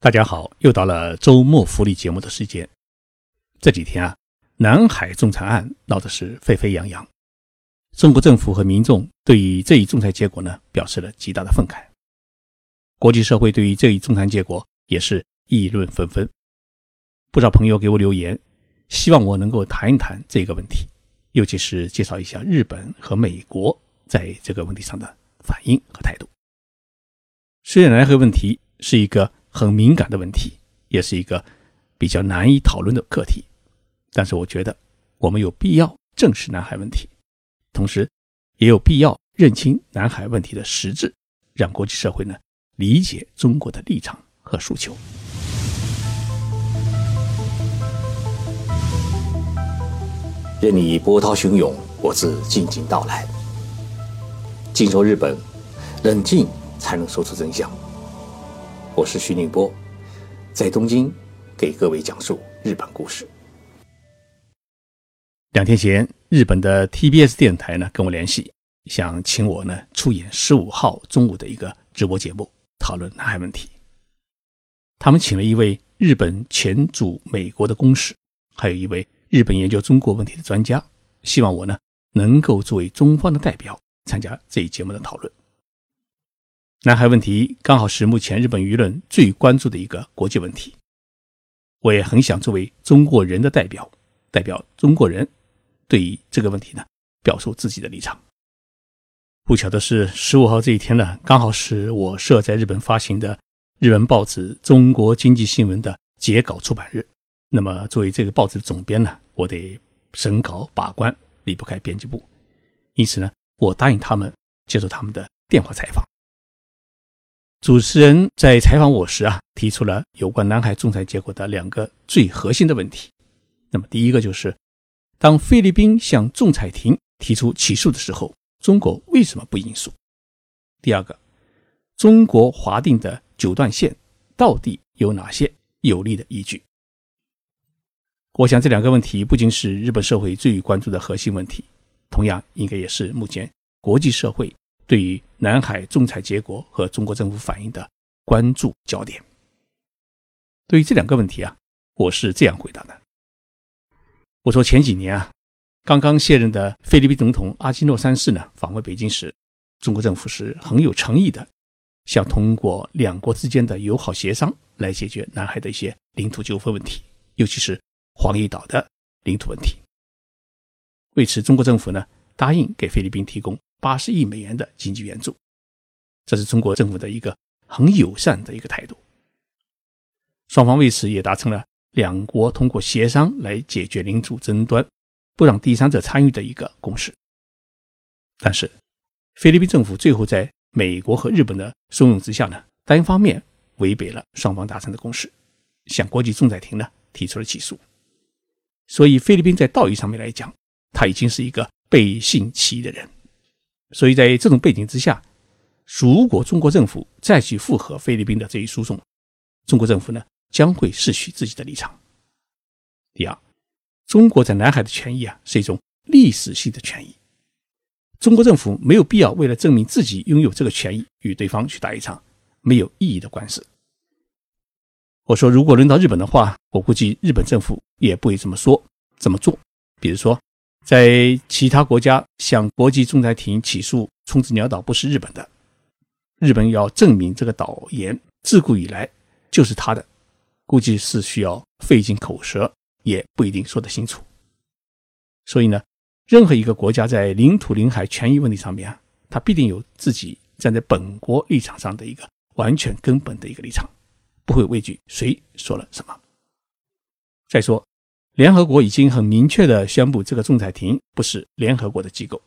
大家好，又到了周末福利节目的时间。这几天啊，南海仲裁案闹得是沸沸扬扬，中国政府和民众对于这一仲裁结果呢，表示了极大的愤慨。国际社会对于这一仲裁结果也是议论纷纷。不少朋友给我留言，希望我能够谈一谈这个问题，尤其是介绍一下日本和美国在这个问题上的反应和态度。虽然南海问题是一个。很敏感的问题，也是一个比较难以讨论的课题。但是，我觉得我们有必要正视南海问题，同时也有必要认清南海问题的实质，让国际社会呢理解中国的立场和诉求。任你波涛汹涌，我自静静到来。静说日本，冷静才能说出真相。我是徐宁波，在东京给各位讲述日本故事。两天前，日本的 TBS 电台呢跟我联系，想请我呢出演十五号中午的一个直播节目，讨论南海问题。他们请了一位日本前驻美国的公使，还有一位日本研究中国问题的专家，希望我呢能够作为中方的代表参加这一节目的讨论。南海问题刚好是目前日本舆论最关注的一个国际问题，我也很想作为中国人的代表，代表中国人对于这个问题呢表述自己的立场。不巧的是，十五号这一天呢，刚好是我设在日本发行的日文报纸《中国经济新闻》的截稿出版日。那么，作为这个报纸的总编呢，我得审稿把关，离不开编辑部。因此呢，我答应他们接受他们的电话采访。主持人在采访我时啊，提出了有关南海仲裁结果的两个最核心的问题。那么，第一个就是，当菲律宾向仲裁庭提出起诉的时候，中国为什么不应诉？第二个，中国划定的九段线到底有哪些有利的依据？我想，这两个问题不仅是日本社会最关注的核心问题，同样应该也是目前国际社会。对于南海仲裁结果和中国政府反应的关注焦点，对于这两个问题啊，我是这样回答的：我说前几年啊，刚刚卸任的菲律宾总统阿基诺三世呢访问北京时，中国政府是很有诚意的，想通过两国之间的友好协商来解决南海的一些领土纠纷问题，尤其是黄义岛的领土问题。为此，中国政府呢答应给菲律宾提供。八十亿美元的经济援助，这是中国政府的一个很友善的一个态度。双方为此也达成了两国通过协商来解决领土争端、不让第三者参与的一个共识。但是，菲律宾政府最后在美国和日本的怂恿之下呢，单方面违背了双方达成的共识，向国际仲裁庭呢提出了起诉。所以，菲律宾在道义上面来讲，他已经是一个背信弃义的人。所以在这种背景之下，如果中国政府再去附和菲律宾的这一诉讼，中国政府呢将会失去自己的立场。第二，中国在南海的权益啊是一种历史性的权益，中国政府没有必要为了证明自己拥有这个权益，与对方去打一场没有意义的官司。我说，如果轮到日本的话，我估计日本政府也不会这么说、这么做。比如说。在其他国家向国际仲裁庭起诉冲之鸟岛不是日本的，日本要证明这个岛岩自古以来就是他的，估计是需要费尽口舌，也不一定说得清楚。所以呢，任何一个国家在领土领海权益问题上面啊，他必定有自己站在本国立场上的一个完全根本的一个立场，不会畏惧谁说了什么。再说。联合国已经很明确地宣布，这个仲裁庭不是联合国的机构。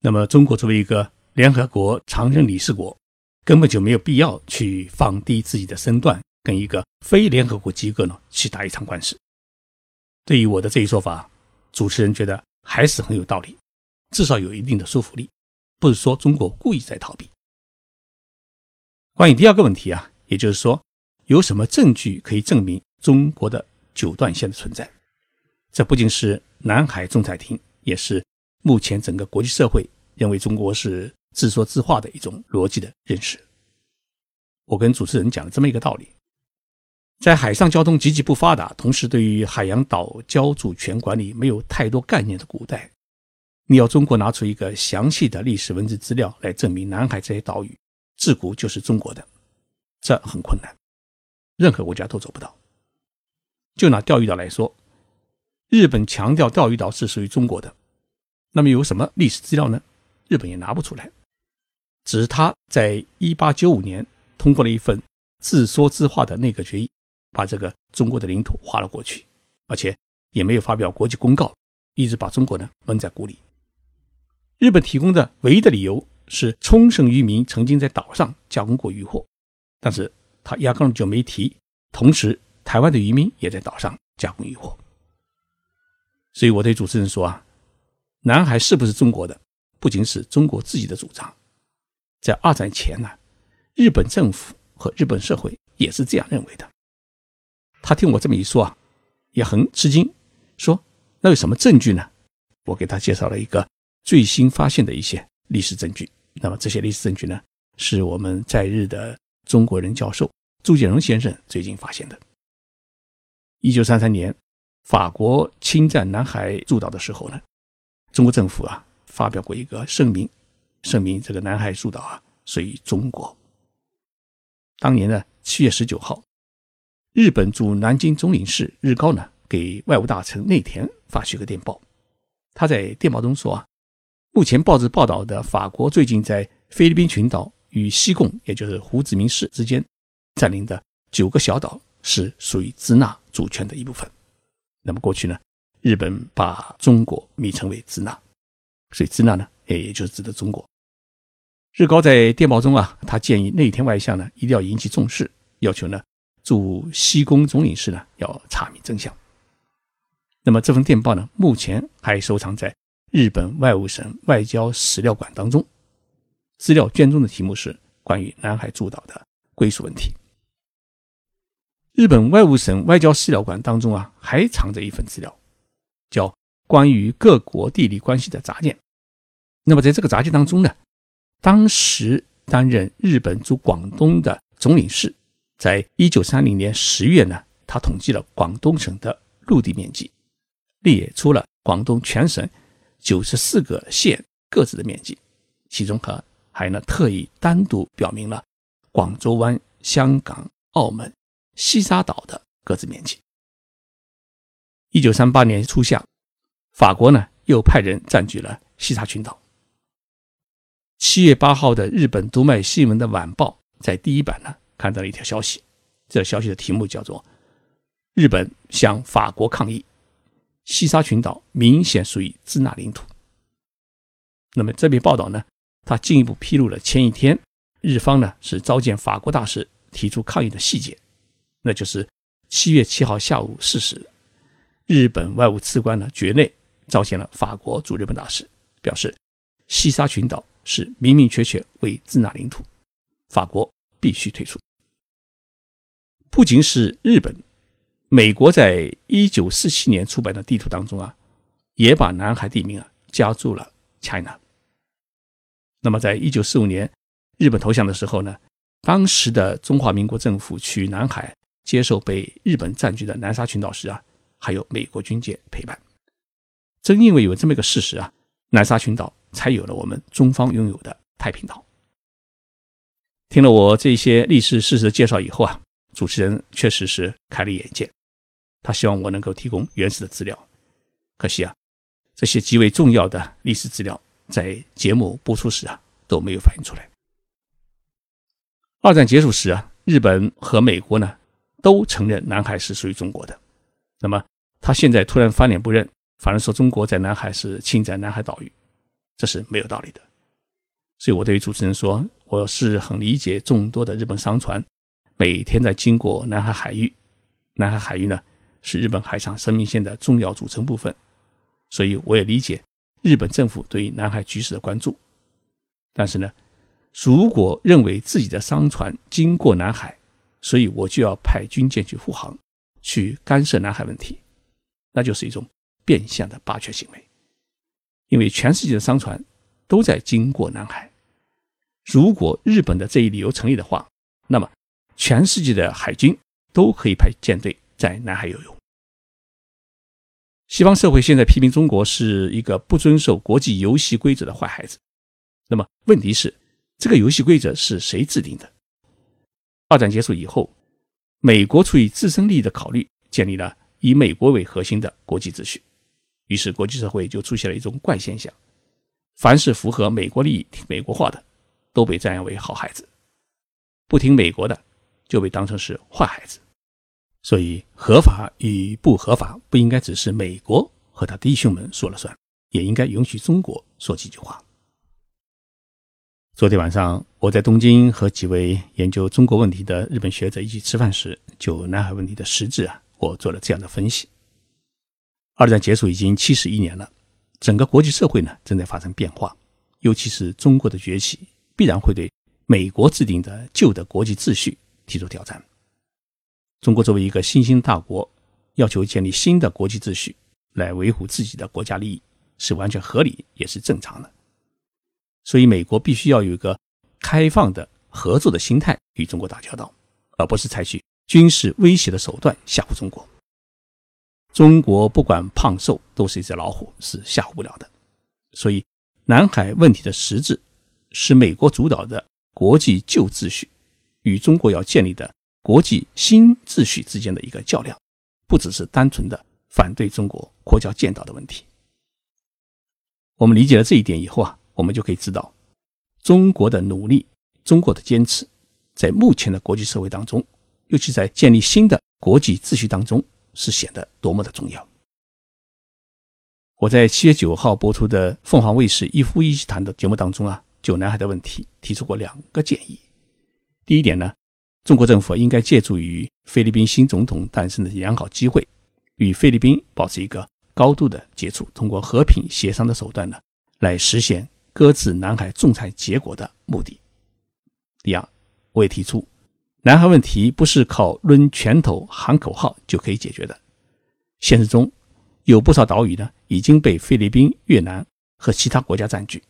那么，中国作为一个联合国常任理事国，根本就没有必要去放低自己的身段，跟一个非联合国机构呢去打一场官司。对于我的这一说法，主持人觉得还是很有道理，至少有一定的说服力，不是说中国故意在逃避。关于第二个问题啊，也就是说，有什么证据可以证明中国的？九段线的存在，这不仅是南海仲裁庭，也是目前整个国际社会认为中国是自说自话的一种逻辑的认识。我跟主持人讲了这么一个道理：在海上交通极其不发达，同时对于海洋岛礁主权管理没有太多概念的古代，你要中国拿出一个详细的历史文字资料来证明南海这些岛屿自古就是中国的，这很困难，任何国家都做不到。就拿钓鱼岛来说，日本强调钓鱼岛是属于中国的，那么有什么历史资料呢？日本也拿不出来，只是他在一八九五年通过了一份自说自话的内阁决议。把这个中国的领土划了过去，而且也没有发表国际公告，一直把中国呢蒙在鼓里。日本提供的唯一的理由是冲绳渔民曾经在岛上加工过渔获，但是他压根就没提，同时台湾的渔民也在岛上加工渔获。所以我对主持人说啊，南海是不是中国的，不仅是中国自己的主张，在二战前呢，日本政府和日本社会也是这样认为的。他听我这么一说啊，也很吃惊，说：“那有什么证据呢？”我给他介绍了一个最新发现的一些历史证据。那么这些历史证据呢，是我们在日的中国人教授朱建荣先生最近发现的。一九三三年，法国侵占南海诸岛的时候呢，中国政府啊发表过一个声明，声明这个南海诸岛啊属于中国。当年呢，七月十九号。日本驻南京总领事日高呢，给外务大臣内田发去个电报。他在电报中说啊，目前报纸报道的法国最近在菲律宾群岛与西贡，也就是胡志明市之间占领的九个小岛是属于支那主权的一部分。那么过去呢，日本把中国昵称为支那，所以支那呢，也也就是指的中国。日高在电报中啊，他建议内田外相呢，一定要引起重视，要求呢。驻西宫总领事呢要查明真相。那么这份电报呢，目前还收藏在日本外务省外交史料馆当中。资料卷中的题目是关于南海诸岛的归属问题。日本外务省外交史料馆当中啊，还藏着一份资料，叫关于各国地理关系的杂件。那么在这个杂件当中呢，当时担任日本驻广东的总领事。在一九三零年十月呢，他统计了广东省的陆地面积，列出了广东全省九十四个县各自的面积，其中还还呢特意单独表明了广州湾、香港、澳门、西沙岛的各自面积。一九三八年初夏，法国呢又派人占据了西沙群岛。七月八号的日本读卖新闻的晚报在第一版呢。看到了一条消息，这消息的题目叫做“日本向法国抗议，西沙群岛明显属于支那领土”。那么这篇报道呢，它进一步披露了前一天日方呢是召见法国大使提出抗议的细节，那就是七月七号下午四时，日本外务次官呢绝内召见了法国驻日本大使，表示西沙群岛是明明确确为支那领土，法国必须退出。不仅是日本，美国在一九四七年出版的地图当中啊，也把南海地名啊加注了 China。那么，在一九四五年日本投降的时候呢，当时的中华民国政府去南海接受被日本占据的南沙群岛时啊，还有美国军舰陪伴。正因为有这么一个事实啊，南沙群岛才有了我们中方拥有的太平岛。听了我这些历史事实的介绍以后啊。主持人确实是开了眼界，他希望我能够提供原始的资料。可惜啊，这些极为重要的历史资料在节目播出时啊都没有反映出来。二战结束时啊，日本和美国呢都承认南海是属于中国的。那么他现在突然翻脸不认，反而说中国在南海是侵占南海岛屿，这是没有道理的。所以我对于主持人说，我是很理解众多的日本商船。每天在经过南海海域，南海海域呢是日本海上生命线的重要组成部分，所以我也理解日本政府对于南海局势的关注。但是呢，如果认为自己的商船经过南海，所以我就要派军舰去护航，去干涉南海问题，那就是一种变相的霸权行为。因为全世界的商船都在经过南海，如果日本的这一理由成立的话，那么。全世界的海军都可以派舰队在南海游泳。西方社会现在批评中国是一个不遵守国际游戏规则的坏孩子。那么问题是，这个游戏规则是谁制定的？二战结束以后，美国出于自身利益的考虑，建立了以美国为核心的国际秩序。于是，国际社会就出现了一种怪现象：凡是符合美国利益、听美国话的，都被赞扬为好孩子；不听美国的，就被当成是坏孩子。所以，合法与不合法不应该只是美国和他弟兄们说了算，也应该允许中国说几句话。昨天晚上，我在东京和几位研究中国问题的日本学者一起吃饭时，就南海问题的实质啊，我做了这样的分析：二战结束已经七十一年了，整个国际社会呢正在发生变化，尤其是中国的崛起，必然会对美国制定的旧的国际秩序提出挑战。中国作为一个新兴大国，要求建立新的国际秩序来维护自己的国家利益，是完全合理也是正常的。所以，美国必须要有一个开放的合作的心态与中国打交道，而不是采取军事威胁的手段吓唬中国。中国不管胖瘦都是一只老虎，是吓唬不了的。所以，南海问题的实质是美国主导的国际旧秩序与中国要建立的。国际新秩序之间的一个较量，不只是单纯的反对中国扩交建岛的问题。我们理解了这一点以后啊，我们就可以知道，中国的努力、中国的坚持，在目前的国际社会当中，尤其在建立新的国际秩序当中，是显得多么的重要。我在七月九号播出的凤凰卫视《一夫一妻谈》的节目当中啊，就南海的问题提出过两个建议。第一点呢。中国政府应该借助于菲律宾新总统诞生的良好机会，与菲律宾保持一个高度的接触，通过和平协商的手段呢，来实现搁置南海仲裁结果的目的。第二，我也提出，南海问题不是靠抡拳头喊口号就可以解决的。现实中，有不少岛屿呢已经被菲律宾、越南和其他国家占据，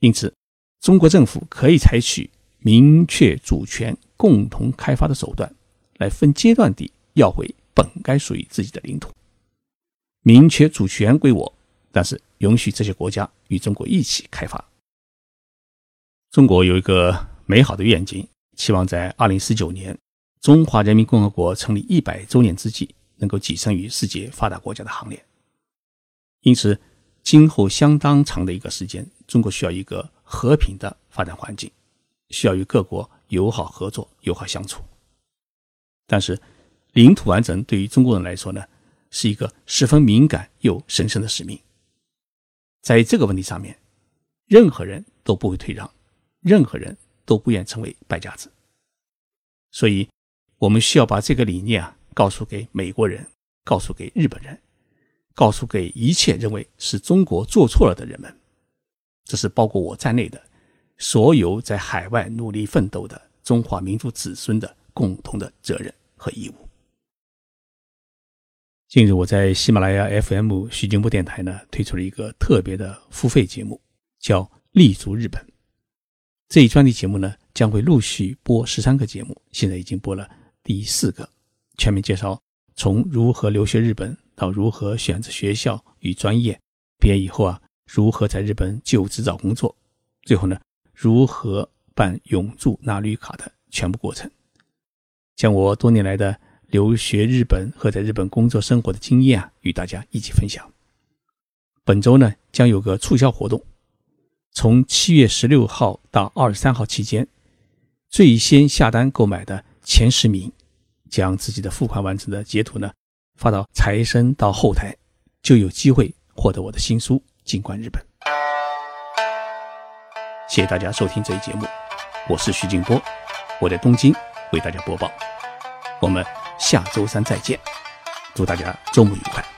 因此，中国政府可以采取明确主权。共同开发的手段，来分阶段地要回本该属于自己的领土，明确主权归我，但是允许这些国家与中国一起开发。中国有一个美好的愿景，期望在二零四九年中华人民共和国成立一百周年之际，能够跻身于世界发达国家的行列。因此，今后相当长的一个时间，中国需要一个和平的发展环境，需要与各国。友好合作，友好相处。但是，领土完整对于中国人来说呢，是一个十分敏感又神圣的使命。在这个问题上面，任何人都不会退让，任何人都不愿成为败家子。所以，我们需要把这个理念啊，告诉给美国人，告诉给日本人，告诉给一切认为是中国做错了的人们。这是包括我在内的。所有在海外努力奋斗的中华民族子孙的共同的责任和义务。近日，我在喜马拉雅 FM 徐静波电台呢推出了一个特别的付费节目，叫《立足日本》。这一专题节目呢将会陆续播十三个节目，现在已经播了第四个，全面介绍从如何留学日本到如何选择学校与专业，毕业以后啊如何在日本就职找工作，最后呢。如何办永驻拿绿卡的全部过程，将我多年来的留学日本和在日本工作生活的经验啊，与大家一起分享。本周呢，将有个促销活动，从七月十六号到二十三号期间，最先下单购买的前十名，将自己的付款完成的截图呢，发到财神到后台，就有机会获得我的新书《静观日本》。谢谢大家收听这一节目，我是徐静波，我在东京为大家播报，我们下周三再见，祝大家周末愉快。